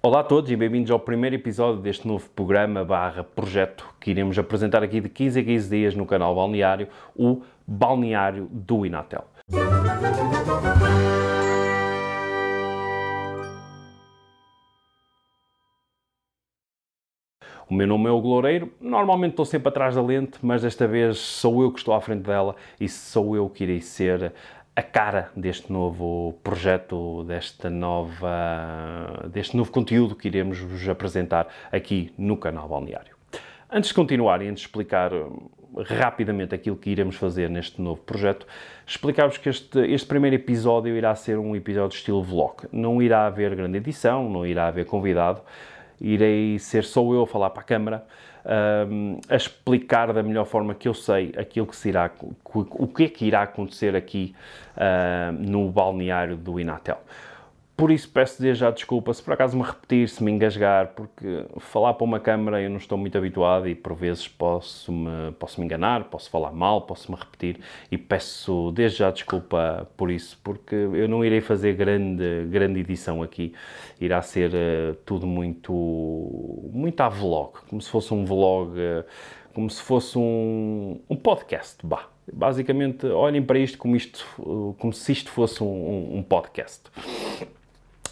Olá a todos e bem-vindos ao primeiro episódio deste novo programa barra projeto que iremos apresentar aqui de 15 a 15 dias no canal Balneário, o Balneário do Inatel. O meu nome é o Loureiro, normalmente estou sempre atrás da lente, mas desta vez sou eu que estou à frente dela e sou eu que irei ser a cara deste novo projeto, desta nova, deste novo conteúdo que iremos vos apresentar aqui no canal Balneário. Antes de continuar e antes de explicar hum, rapidamente aquilo que iremos fazer neste novo projeto, explicar-vos que este, este primeiro episódio irá ser um episódio estilo vlog. Não irá haver grande edição, não irá haver convidado, irei ser só eu a falar para a câmara um, a explicar da melhor forma que eu sei aquilo que se irá, o que é que irá acontecer aqui uh, no balneário do Inatel. Por isso peço desde já desculpa se por acaso me repetir, se me engasgar, porque falar para uma câmara eu não estou muito habituado e por vezes posso me, posso me enganar, posso falar mal, posso me repetir e peço desde já desculpa por isso, porque eu não irei fazer grande, grande edição aqui, irá ser uh, tudo muito, muito a vlog, como se fosse um vlog, uh, como se fosse um, um podcast, bah. Basicamente, olhem para isto como, isto, como se isto fosse um, um podcast.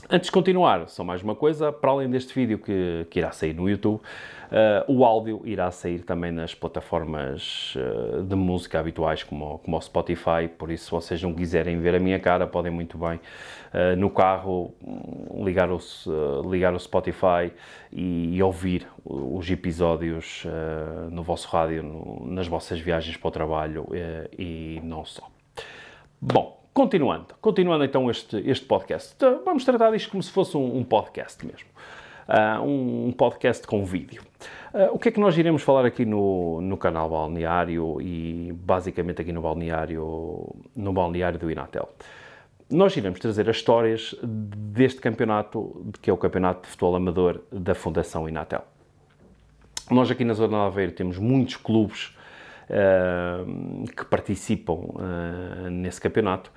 Antes de continuar, só mais uma coisa, para além deste vídeo que, que irá sair no YouTube, uh, o áudio irá sair também nas plataformas uh, de música habituais, como, como o Spotify, por isso se vocês não quiserem ver a minha cara, podem muito bem uh, no carro ligar o, ligar o Spotify e, e ouvir os episódios no vosso rádio, no, nas vossas viagens para o trabalho e não só. Bom, Continuando, continuando então este, este podcast. Então, vamos tratar disto como se fosse um, um podcast mesmo. Uh, um, um, podcast com vídeo. Uh, o que é que nós iremos falar aqui no, no canal Balneário e basicamente aqui no Balneário, no Balneário do Inatel? Nós iremos trazer as histórias deste campeonato, que é o Campeonato de Futebol Amador da Fundação Inatel. Nós aqui na Zona de Aveiro temos muitos clubes que participam uh, nesse campeonato.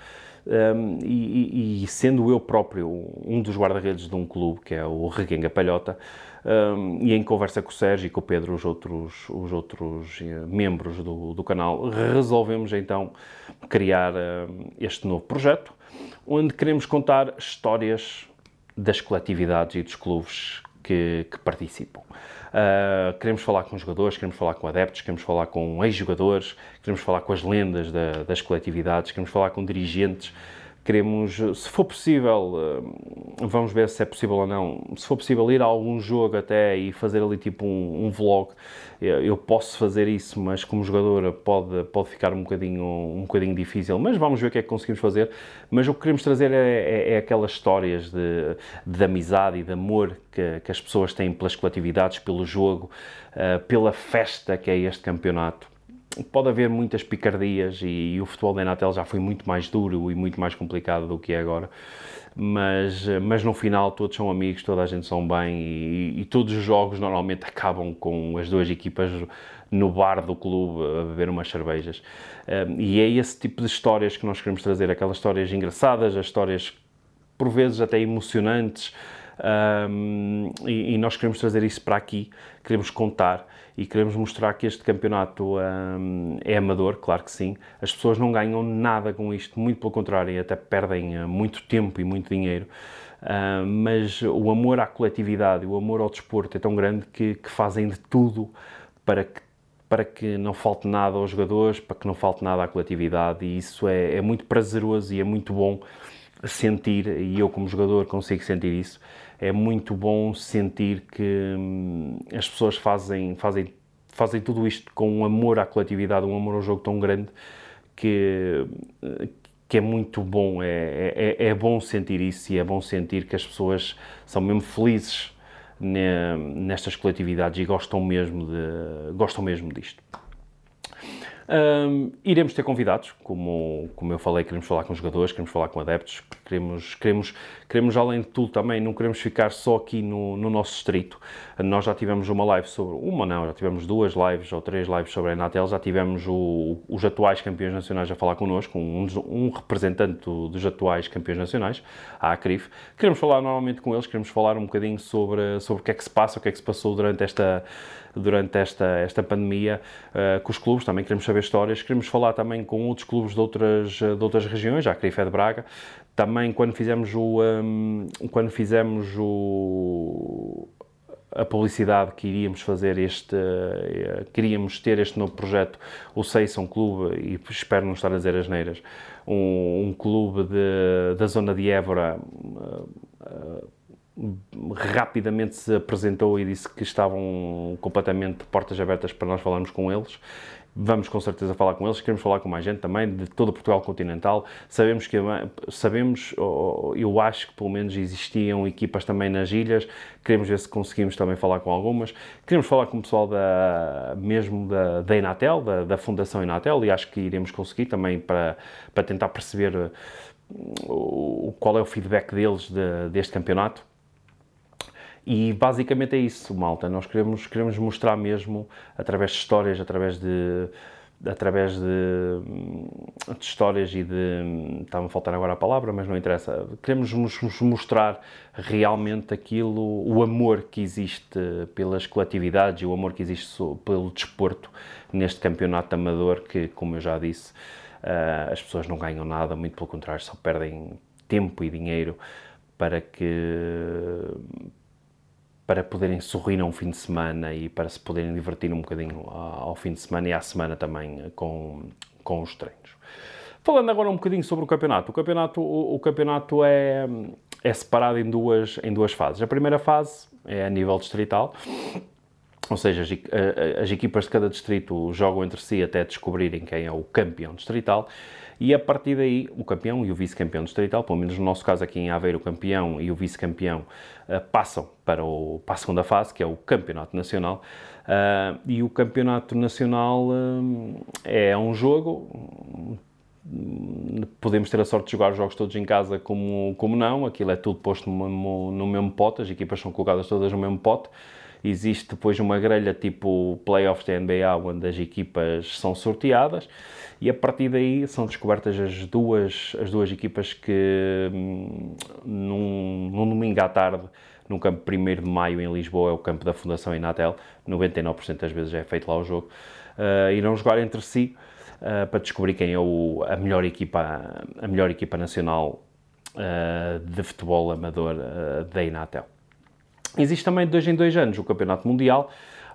Um, e, e, sendo eu próprio um dos guarda-redes de um clube, que é o Reguenga Palhota, um, e em conversa com o Sérgio e com o Pedro, os outros, os outros uh, membros do, do, canal, resolvemos então criar uh, este novo projeto, onde queremos contar histórias das coletividades e dos clubes que, que participam. Uh, queremos falar com jogadores, queremos falar com adeptos, queremos falar com ex-jogadores, queremos falar com as lendas da, das coletividades, queremos falar com dirigentes, queremos, se for possível, uh, vamos ver se é possível ou não, se for possível ir a algum jogo até e fazer ali tipo um, um vlog, eu posso fazer isso, mas como jogador pode, pode ficar um bocadinho, um bocadinho difícil, mas vamos ver o que é que conseguimos fazer. Mas o que queremos trazer é, é, é aquelas histórias de, de amizade e de amor que, que, as pessoas têm pelas coletividades, pelo jogo, uh, pela festa que é este campeonato pode haver muitas picardias e, e, o futebol da Enatel já foi muito mais duro e muito mais complicado do que é agora. Mas, mas no final todos são amigos, toda a gente são bem e, e, todos os jogos normalmente acabam com as duas equipas no bar do clube a beber umas cervejas. E é esse tipo de histórias que nós queremos trazer, aquelas histórias engraçadas, as histórias por vezes até emocionantes, um, e, e, nós queremos trazer isso para aqui, queremos contar e queremos mostrar que este campeonato um, é amador, claro que sim. As pessoas não ganham nada com isto, muito pelo contrário, até perdem uh, muito tempo e muito dinheiro. Uh, mas o amor à coletividade, o amor ao desporto é tão grande que, que fazem de tudo para que para que não falte nada aos jogadores, para que não falte nada à coletividade, e isso é, é muito prazeroso e é muito bom sentir, e eu como jogador consigo sentir isso, é muito bom sentir que hum, as pessoas fazem, fazem, fazem tudo isto com um amor à coletividade, um amor ao jogo tão grande que, que é muito bom. É, é, é bom sentir isso e é bom sentir que as pessoas são mesmo felizes nestas coletividades e gostam mesmo, de, gostam mesmo disto. Um, iremos ter convidados, como, como eu falei, queremos falar com jogadores, queremos falar com adeptos, Queremos, queremos, queremos, além de tudo, também não queremos ficar só aqui no, no nosso distrito. Nós já tivemos uma live sobre, uma não, já tivemos duas lives ou três lives sobre a Enatel, já tivemos o, os atuais campeões nacionais a falar connosco, um, um representante dos atuais campeões nacionais, a ACRIF. Queremos falar normalmente com eles, queremos falar um bocadinho sobre, sobre o que é que se passa, o que é que se passou durante esta, durante esta, esta pandemia uh, com os clubes, também queremos saber histórias, queremos falar também com outros clubes de outras, de outras regiões, a ACRIF é de Braga, também quando fizemos o um, quando fizemos o a publicidade que iríamos fazer este uh, queríamos ter este novo projeto o Seis um clube e espero não estar a dizer as neiras um, um clube de, da zona de Évora uh, uh, rapidamente se apresentou e disse que estavam completamente portas abertas para nós falarmos com eles Vamos com certeza falar com eles, queremos falar com mais gente também, de todo o Portugal continental. Sabemos que, sabemos, eu acho que pelo menos existiam equipas também nas ilhas, queremos ver se conseguimos também falar com algumas. Queremos falar com o pessoal da, mesmo da, da Inatel, da, da Fundação Inatel, e acho que iremos conseguir também para, para tentar perceber uh, qual é o feedback deles de, deste campeonato. E basicamente é isso, malta. Nós queremos, queremos mostrar mesmo, através de histórias, através de, através de, de histórias e de. Está-me a faltar agora a palavra, mas não interessa. Queremos nos mostrar realmente aquilo, o amor que existe pelas coletividades e o amor que existe pelo desporto neste campeonato amador, que, como eu já disse, uh, as pessoas não ganham nada, muito pelo contrário, só perdem tempo e dinheiro para que para poderem sorrir a um fim de semana e para se poderem divertir um bocadinho ao fim de semana e à semana também com, com os treinos. Falando agora um bocadinho sobre o campeonato. O campeonato, o, o campeonato é, é separado em duas, em duas fases. A primeira fase é a nível distrital, ou seja, as, as equipas de cada distrito jogam entre si até descobrirem quem é o campeão distrital. E a partir daí o campeão e o vice-campeão distrital, pelo menos no nosso caso aqui em Aveiro, o campeão e o vice-campeão uh, passam para, o, para a segunda fase, que é o campeonato nacional. Uh, e o campeonato nacional uh, é um jogo podemos ter a sorte de jogar os jogos todos em casa como, como não, aquilo é tudo posto no no mesmo pote, as equipas são colocadas todas no mesmo pote, existe depois uma grelha tipo playoffs da NBA onde as equipas são sorteadas e a partir daí são descobertas as duas, as duas equipas que hum, num, num domingo à tarde no campo 1 de Maio em Lisboa, é o campo da Fundação Inatel, 99% das vezes é feito lá o jogo, uh, irão jogar entre si uh, para descobrir quem é o, a, melhor equipa, a melhor equipa nacional uh, de futebol amador da Inatel. Existe também de dois em dois anos o Campeonato Mundial,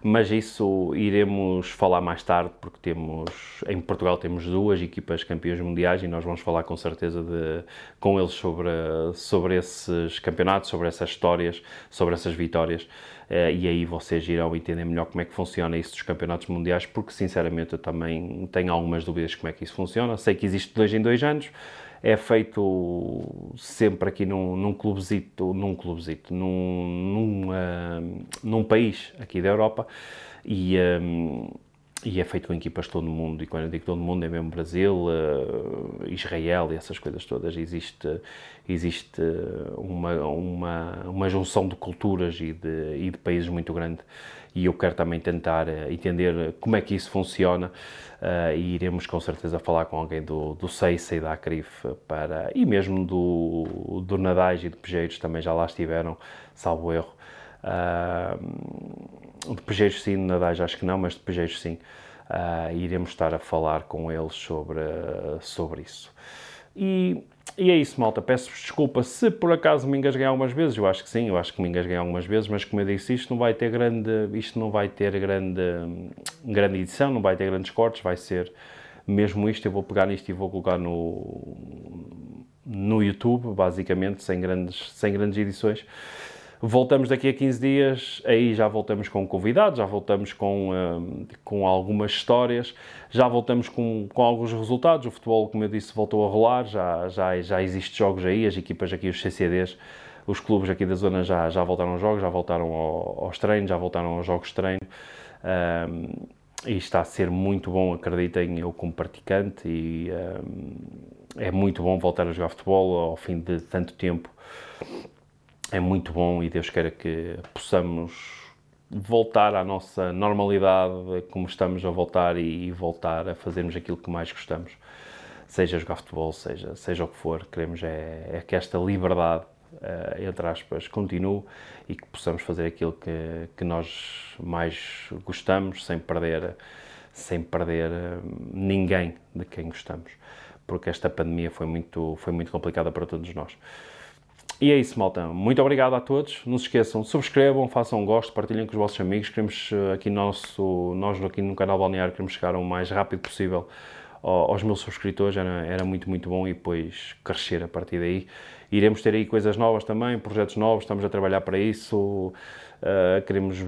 mas isso iremos falar mais tarde, porque temos, em Portugal temos duas equipas campeões mundiais e nós vamos falar com certeza de, com eles sobre, sobre esses campeonatos, sobre essas histórias, sobre essas vitórias, eh, e aí vocês irão entender melhor como é que funciona isso dos campeonatos mundiais, porque sinceramente eu também tenho algumas dúvidas como é que isso funciona. Sei que existe dois em dois anos, é feito sempre aqui num, num clubezito, num clubezito, num, num, uh, num país aqui da Europa e, um, e é feito com equipas de todo o mundo. E quando eu digo todo o mundo é mesmo Brasil, uh, Israel e essas coisas todas. Existe, existe uma, uma, uma junção de culturas e de, e de países muito grande e eu quero também tentar uh, entender como é que isso funciona uh, e iremos com certeza falar com alguém do, do SEISA e da ACRIF para, e mesmo do, do Nadais e de Pejeiros também já lá estiveram, salvo erro. Uh, de Pejeiros sim, de Nadais acho que não, mas de Pejeiros sim. Uh, iremos estar a falar com eles sobre, sobre isso. E e é isso, malta. Peço-vos desculpa se por acaso me engasguei algumas vezes. Eu acho que sim, eu acho que me engasguei algumas vezes, mas como eu disse, isto não vai ter grande, isto não vai ter grande, grande edição, não vai ter grandes cortes, vai ser mesmo isto. Eu vou pegar nisto e vou colocar no, no YouTube, basicamente, sem grandes, sem grandes edições. Voltamos daqui a 15 dias, aí já voltamos com convidados, já voltamos com, uh, com algumas histórias, já voltamos com, com alguns resultados. O futebol, como eu disse, voltou a rolar, já, já, já existem jogos aí, as equipas aqui, os CCDs, os clubes aqui da zona já, já voltaram aos jogos, já voltaram ao, aos treinos, já voltaram aos jogos de treino. Um, e está a ser muito bom, acreditem, eu como praticante e, um, é muito bom voltar a jogar futebol ao fim de tanto tempo. É muito bom e Deus queira que possamos voltar à nossa normalidade, como estamos a voltar e, voltar a fazermos aquilo que mais gostamos. Seja jogar futebol, seja, seja o que for, queremos é, é que esta liberdade, uh, entre aspas, continue e que possamos fazer aquilo que, que nós mais gostamos, sem perder, sem perder eh, ninguém de quem gostamos porque esta pandemia foi muito, foi muito complicada para todos nós. E é isso, malta. Muito obrigado a todos. Não se esqueçam, subscrevam, façam um gosto, partilhem com os vossos amigos. Queremos eh, aqui nosso, nós aqui no canal Balneário queremos chegar o mais rápido possível aos mil subscritores. Era, era muito, muito bom e depois crescer a partir daí. Iremos ter aí coisas novas também, projetos novos, estamos a trabalhar para isso. Uh, queremos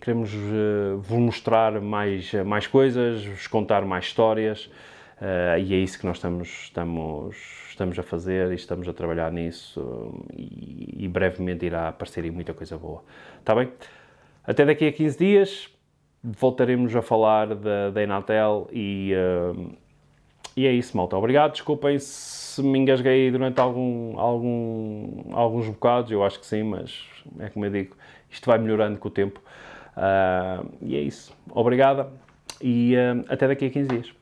queremos uh, vos mostrar mais, mais coisas, vos contar mais histórias. Uh, e é isso que nós estamos, estamos, estamos a fazer e estamos a trabalhar nisso e, e brevemente irá aparecer aí muita coisa boa. Está bem? Até daqui a 15 dias voltaremos a falar da, da Enatel e, uh, e é isso, malta. Obrigado, desculpem se me engasguei durante algum, algum, alguns bocados, eu acho que sim, mas é como eu digo, isto vai melhorando com o tempo. Uh, e é isso. Obrigada e até daqui a 15 dias.